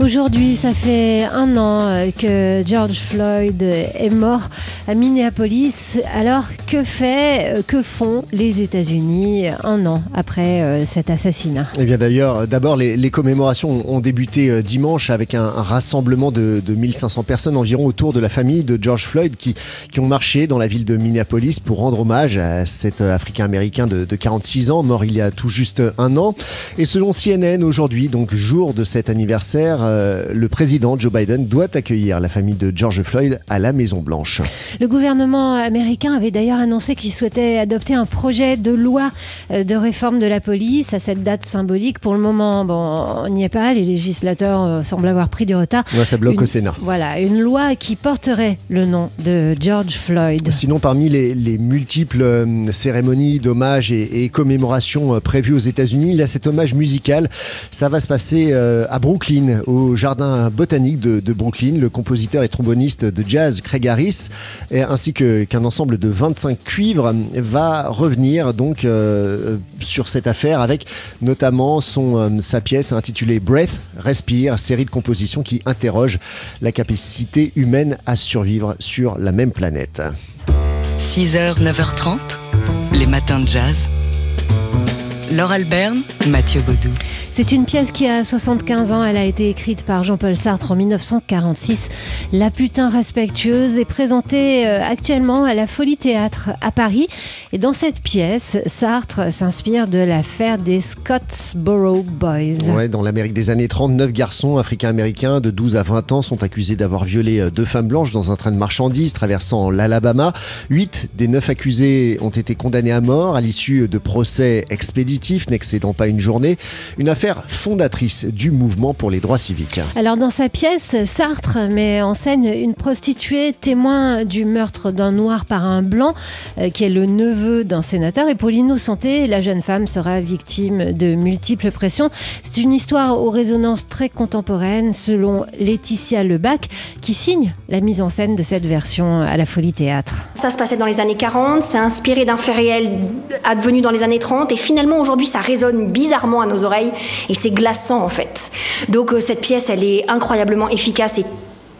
Aujourd'hui, ça fait un an euh, que George Floyd est mort à Minneapolis. Alors, que fait, euh, que font les États-Unis un an après euh, cet assassinat? Eh bien d'ailleurs, d'abord les, commémorations ont débuté dimanche avec un, rassemblement de, 1500 personnes environ autour de la famille de George Floyd qui, ont marché dans la ville de Minneapolis pour rendre hommage à cet Africain-Américain de, de 46 ans, mort il y a tout juste un an. Et selon CNN aujourd'hui, donc jour de cet anniversaire, euh, le président Joe Biden doit accueillir la famille de George Floyd à la Maison Blanche. Le gouvernement américain avait d'ailleurs annoncé qu'il souhaitait adopter un projet de loi euh, de réforme de la police à cette date symbolique. Pour le moment, bon, on n'y est pas. Les législateurs euh, semblent avoir pris du retard. ça bloque au Sénat. Voilà, une loi qui porterait le nom de George Floyd. Sinon, parmi les, multiples cérémonies d'hommage et, commémorations prévues aux États-Unis, il y a cet hommage musical. Ça va se passer à Brooklyn, au au jardin botanique de, Brooklyn. Le compositeur et tromboniste de jazz Craig Harris, ainsi qu'un ensemble de 25 cuivres, va revenir donc euh, sur cette affaire avec notamment euh, sa pièce intitulée Breath, Respire, série de compositions qui interroge la capacité humaine à survivre sur la même planète. 6h, 9h30, les matins de jazz. Laure Alberne, Mathieu Baudou. C'est une pièce qui a 75 ans. Elle a été écrite par Jean-Paul Sartre en 1946. La putain respectueuse est présentée euh, actuellement à la Folie Théâtre à Paris. Et dans cette pièce, Sartre s'inspire de l'affaire des Scottsboro Boys. Ouais, dans l'Amérique des années 30, neuf garçons africains-américains de 12 à 20 ans sont accusés d'avoir violé euh, deux femmes blanches dans un train de marchandises traversant l'Alabama. Huit des neuf accusés ont été condamnés à mort à l'issue de procès expéditifs n'excédant pas une journée. Une affaire fondatrice du mouvement pour les droits civiques. Alors dans sa pièce, Sartre met en scène une prostituée témoin du meurtre d'un noir par un blanc, euh, qui est le neveu d'un sénateur. Et pour l'innocenté, la jeune femme sera victime de multiples pressions. C'est une histoire aux résonances très contemporaines, selon Laetitia Lebac, qui signe la mise en scène de cette version à la Folie Théâtre. Ça se passait dans les années 40, c'est inspiré d'un fait réel advenu dans les années 30, et finalement aujourd'hui ça résonne bizarrement à nos oreilles et c'est glaçant en fait. Donc euh, cette pièce, elle est incroyablement efficace et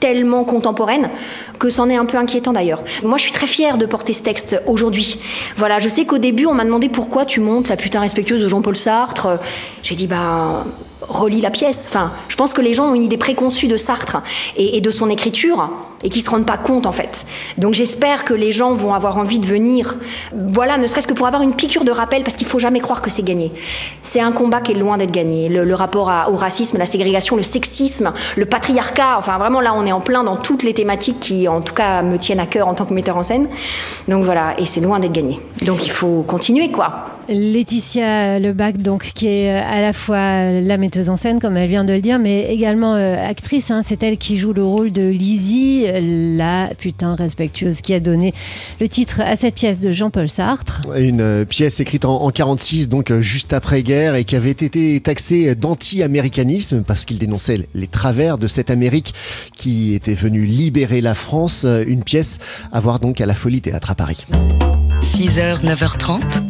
tellement contemporaine que c'en est un peu inquiétant d'ailleurs. Moi, je suis très fière de porter ce texte aujourd'hui. Voilà, je sais qu'au début, on m'a demandé pourquoi tu montes la putain respectueuse de Jean-Paul Sartre. J'ai dit, bah, relis la pièce. Enfin, je pense que les gens ont une idée préconçue de Sartre et, de son écriture et qui se rendent pas compte en fait. Donc j'espère que les gens vont avoir envie de venir, voilà, ne serait-ce que pour avoir une piqûre de rappel, parce qu'il faut jamais croire que c'est gagné. C'est un combat qui est loin d'être gagné. Le, rapport au racisme, la ségrégation, le sexisme, le patriarcat, enfin vraiment là on est en plein dans toutes les thématiques qui en tout cas me tiennent à cœur en tant que metteur en scène. Donc voilà, et c'est loin d'être gagné. Donc il faut continuer quoi. Laetitia Lebac, donc, qui est euh, à la fois la metteuse en scène, comme elle vient de le dire, mais également euh, actrice. Hein. C'est elle qui joue le rôle de Lizzie, la putain respectueuse, qui a donné le titre à cette pièce de Jean-Paul Sartre. Une euh, pièce écrite en, en 46, donc juste après-guerre, et qui avait été taxée d'anti-américanisme parce qu'il dénonçait les travers de cette Amérique qui était venue libérer la France. Une pièce à voir donc à la Folie Théâtre à Paris. 6h, 9h30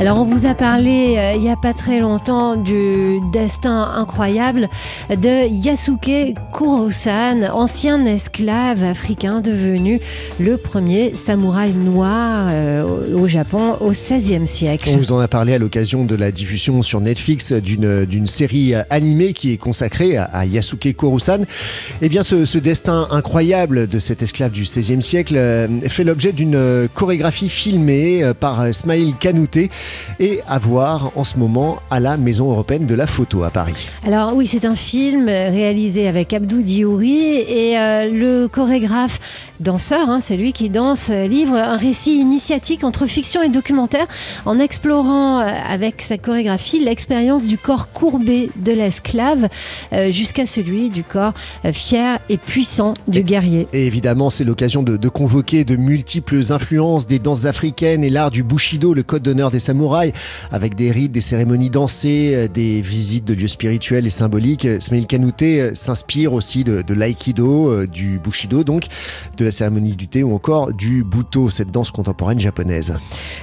Alors on vous a parlé euh, il n'y a pas très longtemps du destin incroyable de Yasuke Kurosan, ancien esclave africain devenu le premier samouraï noir euh, au Japon au XVIe siècle. On vous en a parlé à l'occasion de la diffusion sur Netflix d'une série animée qui est consacrée à, Yasuke Kurosan. Eh bien ce, ce, destin incroyable de cet esclave du XVIe siècle euh, fait l'objet d'une chorégraphie filmée par Smail Kanouté et à voir en ce moment à la Maison européenne de la photo à Paris. Alors oui, c'est un film réalisé avec Abdou Diouri et euh, le chorégraphe danseur, hein, c'est lui qui danse, livre un récit initiatique entre fiction et documentaire en explorant euh, avec sa chorégraphie l'expérience du corps courbé de l'esclave euh, jusqu'à celui du corps fier et puissant du guerrier. Et évidemment, c'est l'occasion de, de convoquer de multiples influences des danses africaines et l'art du bushido, le code d'honneur des samouraï, avec des rites, des cérémonies dansées, des visites de lieux spirituels et symboliques. Smail Kanouté s'inspire aussi de, de l'aïkido, du bushido, donc de la cérémonie du thé ou encore du buto, cette danse contemporaine japonaise.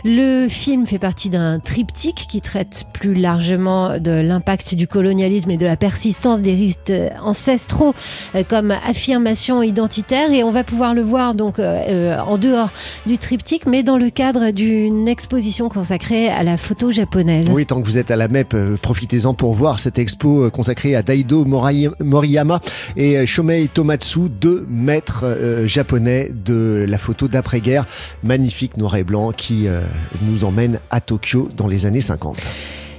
Le film fait partie d'un triptyque qui traite plus largement de l'impact du colonialisme et de la persistance des rites ancestraux euh, comme affirmation identitaire et on va pouvoir le voir donc euh, euh, en dehors du triptyque mais dans le cadre d'une exposition consacrée à la photo japonaise. Oui, tant que vous êtes à la MEP, profitez-en pour voir cette expo consacrée à Daido Moriyama et Shomei Tomatsu, deux maîtres japonais de la photo d'après-guerre, magnifique noir et blanc qui nous emmène à Tokyo dans les années 50.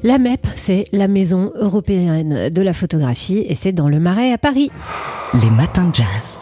La MEP, c'est la Maison européenne de la photographie et c'est dans le Marais à Paris. Les matins de jazz.